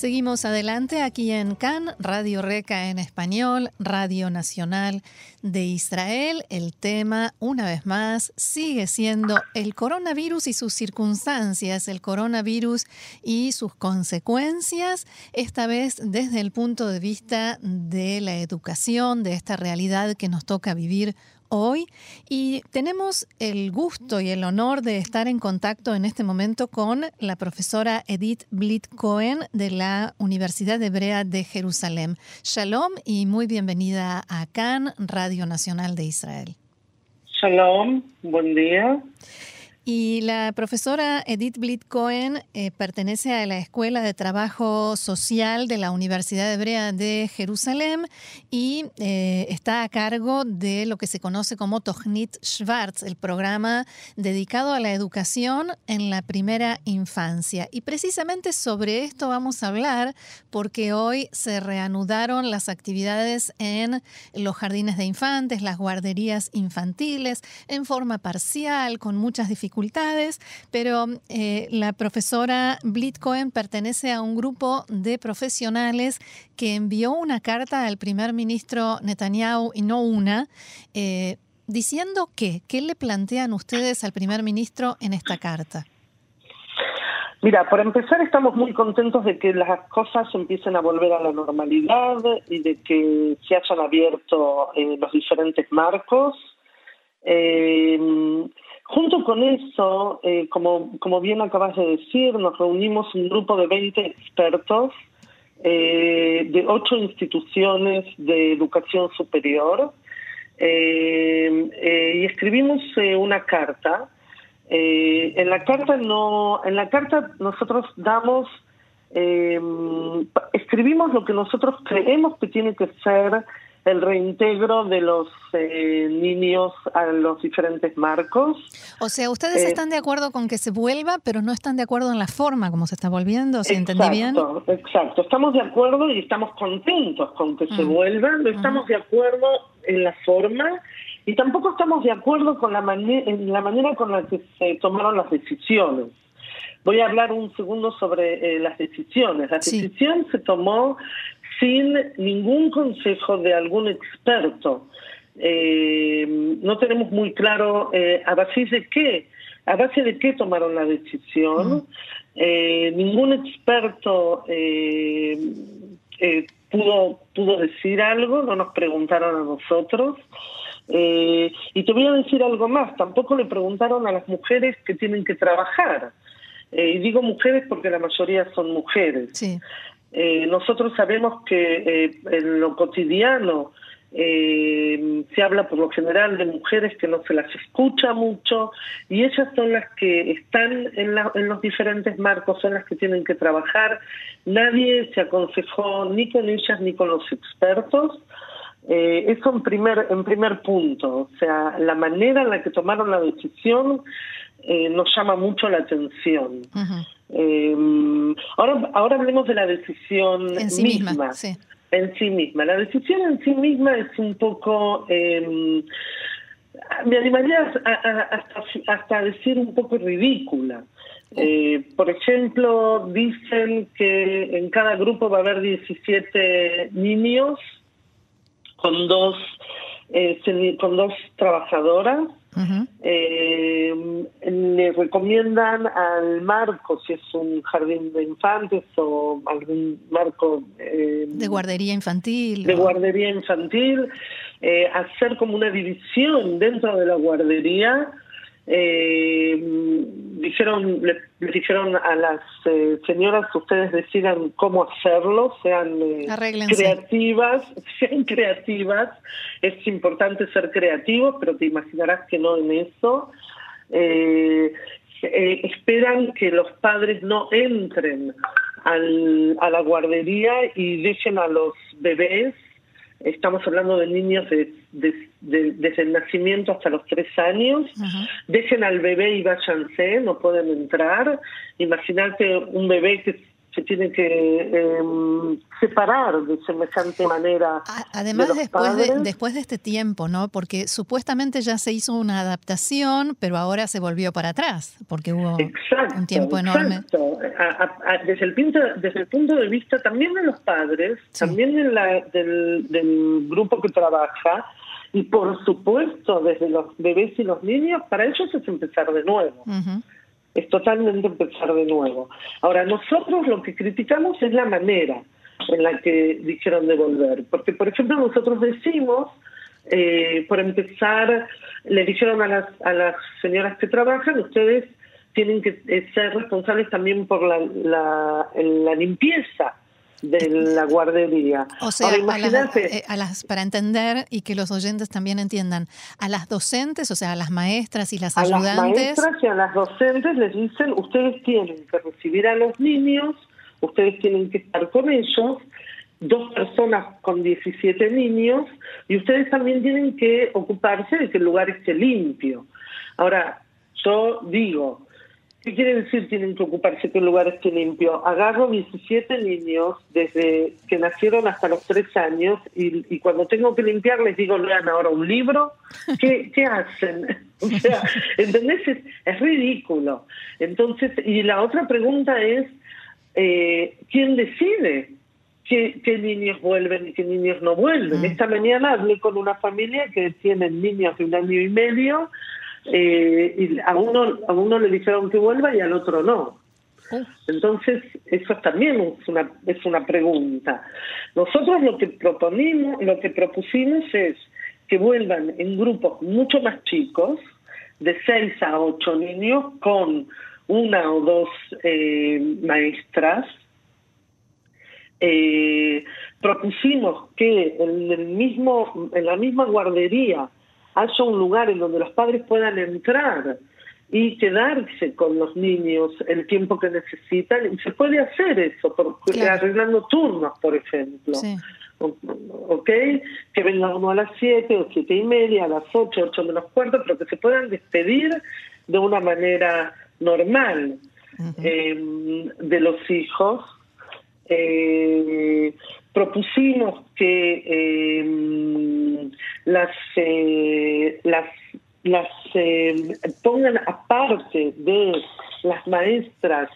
Seguimos adelante aquí en CAN, Radio Reca en español, Radio Nacional de Israel. El tema, una vez más, sigue siendo el coronavirus y sus circunstancias, el coronavirus y sus consecuencias, esta vez desde el punto de vista de la educación, de esta realidad que nos toca vivir hoy y tenemos el gusto y el honor de estar en contacto en este momento con la profesora Edith Blit Cohen de la Universidad Hebrea de Jerusalén. Shalom y muy bienvenida a CAN, Radio Nacional de Israel. Shalom, buen día. Y la profesora Edith Blit Cohen eh, pertenece a la Escuela de Trabajo Social de la Universidad Hebrea de Jerusalén y eh, está a cargo de lo que se conoce como Tochnit Schwartz, el programa dedicado a la educación en la primera infancia. Y precisamente sobre esto vamos a hablar porque hoy se reanudaron las actividades en los jardines de infantes, las guarderías infantiles, en forma parcial, con muchas dificultades pero eh, la profesora Blitcoen pertenece a un grupo de profesionales que envió una carta al primer ministro Netanyahu, y no una, eh, diciendo que, ¿qué le plantean ustedes al primer ministro en esta carta? Mira, por empezar estamos muy contentos de que las cosas empiecen a volver a la normalidad y de que se hayan abierto eh, los diferentes marcos. Junto con eso, eh, como, como bien acabas de decir, nos reunimos un grupo de 20 expertos eh, de ocho instituciones de educación superior eh, y escribimos una carta. en la carta no, en la carta nosotros damos, escribimos lo que nosotros creemos que tiene que ser el reintegro de los eh, niños a los diferentes marcos. O sea, ustedes eh, están de acuerdo con que se vuelva, pero no están de acuerdo en la forma como se está volviendo, ¿se entendí bien? Exacto, estamos de acuerdo y estamos contentos con que se mm. vuelva, no estamos de acuerdo en la forma y tampoco estamos de acuerdo con la, en la manera con la que se tomaron las decisiones. Voy a hablar un segundo sobre eh, las decisiones. La decisión se tomó sin ningún consejo de algún experto. Eh, no tenemos muy claro eh, a base de qué, a base de qué tomaron la decisión. Eh, ningún experto pudo pudo decir algo, no nos preguntaron a nosotros. y te voy a decir algo más, tampoco le preguntaron a las mujeres que tienen que trabajar. y digo mujeres porque la mayoría son mujeres. Sí. Eh, nosotros sabemos que eh, en lo cotidiano eh, se habla por lo general de mujeres que no se las escucha mucho y ellas son las que están en, en los diferentes marcos, son las que tienen que trabajar. Nadie se aconsejó ni con ellas ni con los expertos. eso en primer, en primer punto, o sea, la manera en la que tomaron la decisión nos llama mucho la atención. Eh, ahora, ahora hablemos de la decisión en sí misma. En sí misma. La decisión en sí misma es un poco, eh, me animaría hasta, hasta decir un poco ridícula. Eh, por ejemplo, dicen que en cada grupo va a haber 17 niños con dos, eh, con dos trabajadoras eh, le recomiendan al marco, si es un jardín de infantes o algún marco eh, de guardería infantil. De guardería infantil, eh, hacer como una división dentro de la guardería eh, dijeron, le, dijeron a las eh, señoras que ustedes decidan cómo hacerlo, sean eh, creativas, sean creativas. Es importante ser creativos, pero te imaginarás que no en eso. Eh, esperan que los padres no entren al, a la guardería y dejen a los bebés estamos hablando de niños de, desde el nacimiento hasta los tres años, dejen al bebé y váyanse, no pueden entrar. Imagínate un bebé que se tiene que em, separar de semejante manera. Además, después, de, después de este tiempo, ¿no? Porque supuestamente ya se hizo una adaptación, pero ahora se volvió para atrás, porque hubo un tiempo enorme. Exacto. desde, el punto, desde el punto de vista también de los padres, también de la, del, del grupo que trabaja, y por supuesto desde los bebés y los niños, para ellos es empezar de nuevo es totalmente empezar de nuevo. Ahora, nosotros lo que criticamos es la manera en la que dijeron de volver, porque, por ejemplo, nosotros decimos, eh, por empezar, le dijeron a las, a las señoras que trabajan, ustedes tienen que eh, ser responsables también por la, la, la limpieza de la guardería. O sea, eh, a, las, para entender y que los oyentes también entiendan, a las docentes, o sea, a las maestras y las ayudantes. A las maestras y a las docentes les dicen, ustedes tienen que recibir a los niños, ustedes tienen que estar con ellos, dos personas con 17 niños, y ustedes también tienen que ocuparse de que el lugar esté limpio. Ahora, yo digo, ¿Qué quiere decir tienen que ocuparse el lugar esté limpio? Agarro 17 niños desde que nacieron hasta los 3 años y, cuando tengo que limpiar les digo, lean ahora un libro. ¿Qué, qué hacen? O sea, ¿entendés? Es, ridículo. Entonces, y la otra pregunta es, eh, ¿quién decide? Qué, qué, niños vuelven y qué niños no vuelven. Mm. Esta mañana hablé con una familia que tiene niños de un año y medio eh, y a uno, a uno le dijeron que vuelva y al otro no. Entonces, eso también es una, es una pregunta. Nosotros lo que proponimos, lo que propusimos es que vuelvan en grupos mucho más chicos, de 6 a 8 niños, con una o dos eh, maestras. Eh, propusimos que en el mismo, en la misma guardería haya un lugar en donde los padres puedan entrar y quedarse con los niños el tiempo que necesitan. Y se puede hacer eso, porque, arreglando turnos, por ejemplo. ¿Ok? Que venga uno a las siete o siete y media, a las ocho, ocho menos cuarto, pero que se puedan despedir de una manera normal em, de los hijos. Eh, propusimos que em, las, eh, las, las em, pongan aparte de las maestras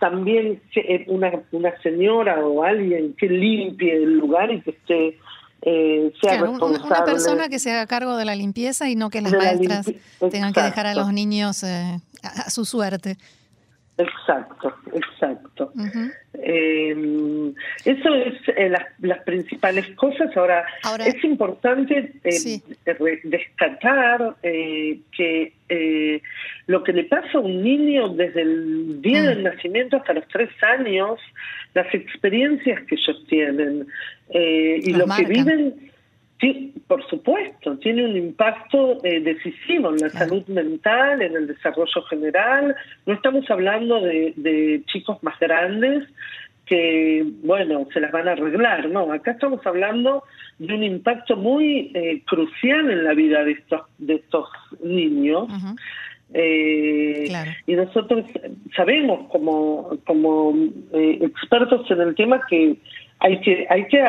también eh, una, una señora o alguien que limpie el lugar y que esté eh, sea responsable. Una persona que se haga cargo de la limpieza y no que las maestras tengan que dejar a los niños a su suerte. Exacto, exacto. Eh, eso es eh, las, principales cosas. Ahora, es importante eh, destacar eh, que lo que le pasa a un niño desde el día del mm. nacimiento hasta los tres años, las experiencias que ellos tienen y lo que viven Sí, por supuesto, tiene un impacto eh, decisivo en la salud mental, en el desarrollo general. No estamos hablando de, chicos más grandes que, bueno, se las van a arreglar, no. Acá estamos hablando de un impacto muy eh, crucial en la vida de estos, de estos niños. Eh, y nosotros sabemos como, como expertos en el tema que hay que, hay que,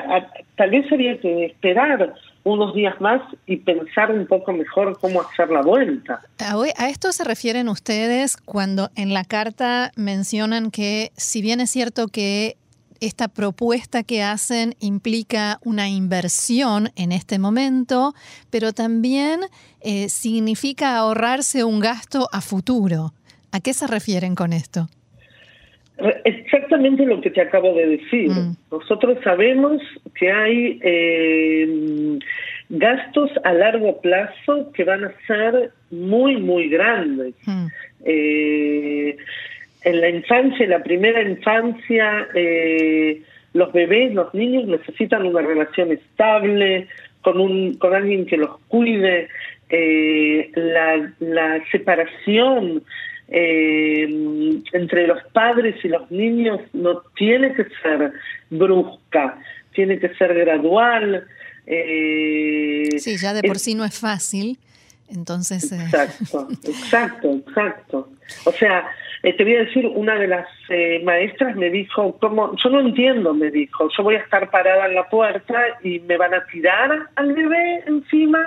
tal vez habría que esperar unos días más y pensar un poco mejor cómo hacer la vuelta. A esto se refieren ustedes cuando en la carta mencionan que si bien es cierto que esta propuesta que hacen implica una inversión en este momento, pero también eh, significa ahorrarse un gasto a futuro. ¿A qué se refieren con esto? Exactamente lo que te acabo de decir. Mm. Nosotros sabemos que hay eh, gastos a largo plazo que van a ser muy, muy grandes. Mm. Eh, en la infancia, en la primera infancia, eh, los bebés, los niños necesitan una relación estable, con, un, con alguien que los cuide. la, la separación eh, entre los padres y los niños no tiene que ser brusca, tiene que ser gradual. Eh, sí, ya de por sí no es fácil. Entonces. Eh, exacto, exacto, exacto. O sea, eh, te voy a decir, una de las maestras me dijo, ¿cómo? yo no entiendo, me dijo, yo voy a estar parada en la puerta y me van a tirar al bebé encima.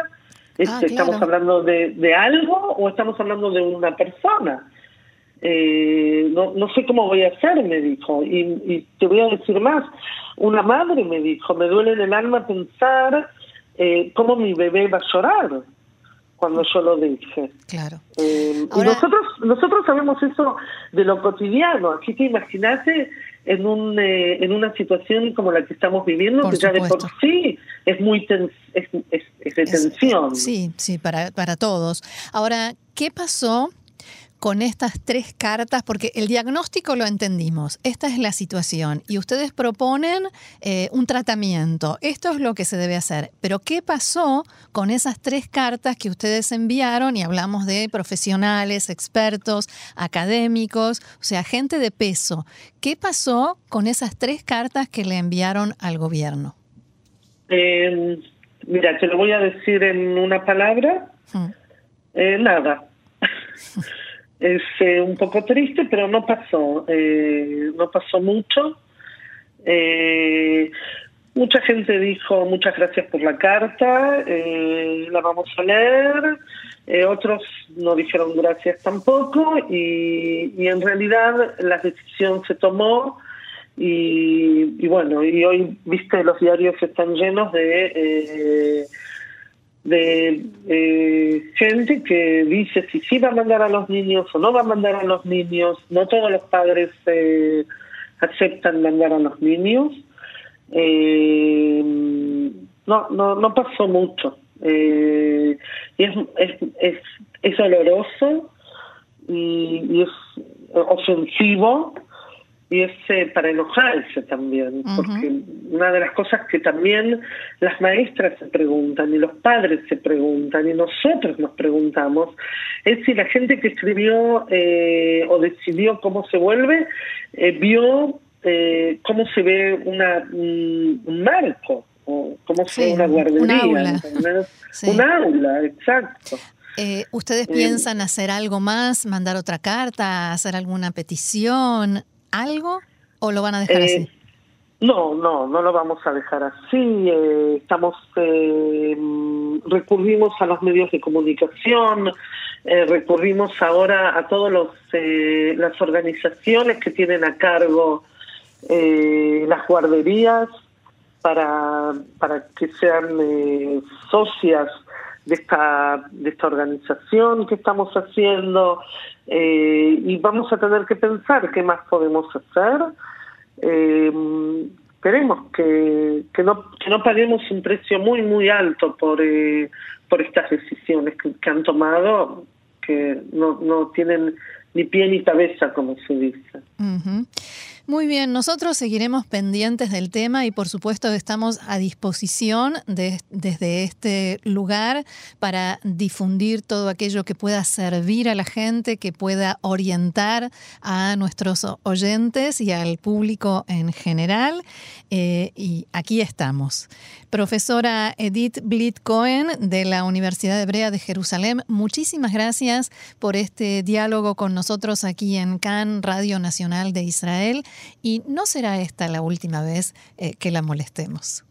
Ah, este, ¿Estamos hablando de, de, algo o estamos hablando de una persona? Eh, no, no sé cómo voy a hacer, me dijo. Y, y, te voy a decir más, una madre me dijo, me duele en el alma pensar eh, cómo mi bebé va a llorar cuando yo lo dije. Claro. Eh, y nosotros, nosotros sabemos eso de lo cotidiano, así que imagínate en, un, eh, en una situación como la que estamos viviendo, que ya de por sí es muy es, es, de tensión. sí, sí, para, para todos. Ahora, ¿qué pasó? Con estas tres cartas? Porque el diagnóstico lo entendimos, esta es la situación y ustedes proponen eh, un tratamiento, esto es lo que se debe hacer, pero ¿qué pasó con esas tres cartas que ustedes enviaron y hablamos de profesionales, expertos, académicos, o sea, gente de peso? ¿Qué pasó con esas tres cartas que le enviaron al gobierno? Eh, mira, te lo voy a decir en una palabra. Mm. Eh, nada. Es eh, un poco triste, pero no pasó, eh, no pasó mucho. Eh, mucha gente dijo muchas gracias por la carta, la vamos a leer. otros no dijeron gracias tampoco y, y, en realidad la decisión se tomó y, y, bueno, y hoy, viste, los diarios están llenos de de eh, gente que dice si sí va a mandar a los niños o no va a mandar a los niños. No todos los padres eh, aceptan mandar a los niños. Eh, no, no, no pasó mucho. y es, es, es, es doloroso y es ofensivo y es eh, para enojarse también, porque una de las cosas que también las maestras se preguntan y los padres se preguntan y nosotros nos preguntamos es si la gente que escribió eh, o decidió cómo se vuelve eh, vio cómo se ve una un, marco o cómo se ve una guardería, un aula, un aula exacto. ¿Ustedes piensan hacer algo más, mandar otra carta, hacer alguna petición? Algo o lo van a dejar así? Eh, no, no, no lo vamos a dejar así. Eh, estamos eh, recurrimos a los medios de comunicación, recurrimos ahora a todas las organizaciones que tienen a cargo las guarderías para para que sean socias de esta, de esta organización que estamos haciendo eh, y vamos a tener que pensar qué más podemos hacer. Eh, queremos que, que, no, que no paguemos un precio muy, muy alto por, eh, por estas decisiones que, han tomado, que no, no tienen ni pie ni cabeza, como se dice. Muy bien, nosotros seguiremos pendientes del tema y por supuesto estamos a disposición desde este lugar para difundir todo aquello que pueda servir a la gente, que pueda orientar a nuestros oyentes y al público en general. Eh, y aquí estamos. Profesora Edith Blit Cohen de la Universidad Hebrea de Jerusalén, muchísimas gracias por este diálogo con nosotros aquí en CAN, Radio Nacional de Israel y no será esta la última vez eh, que la molestemos.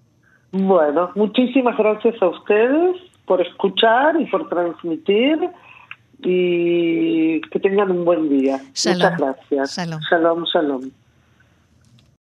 Bueno, muchísimas gracias a ustedes por escuchar y por transmitir y que tengan un buen día. Muchas gracias. Shalom, shalom. shalom.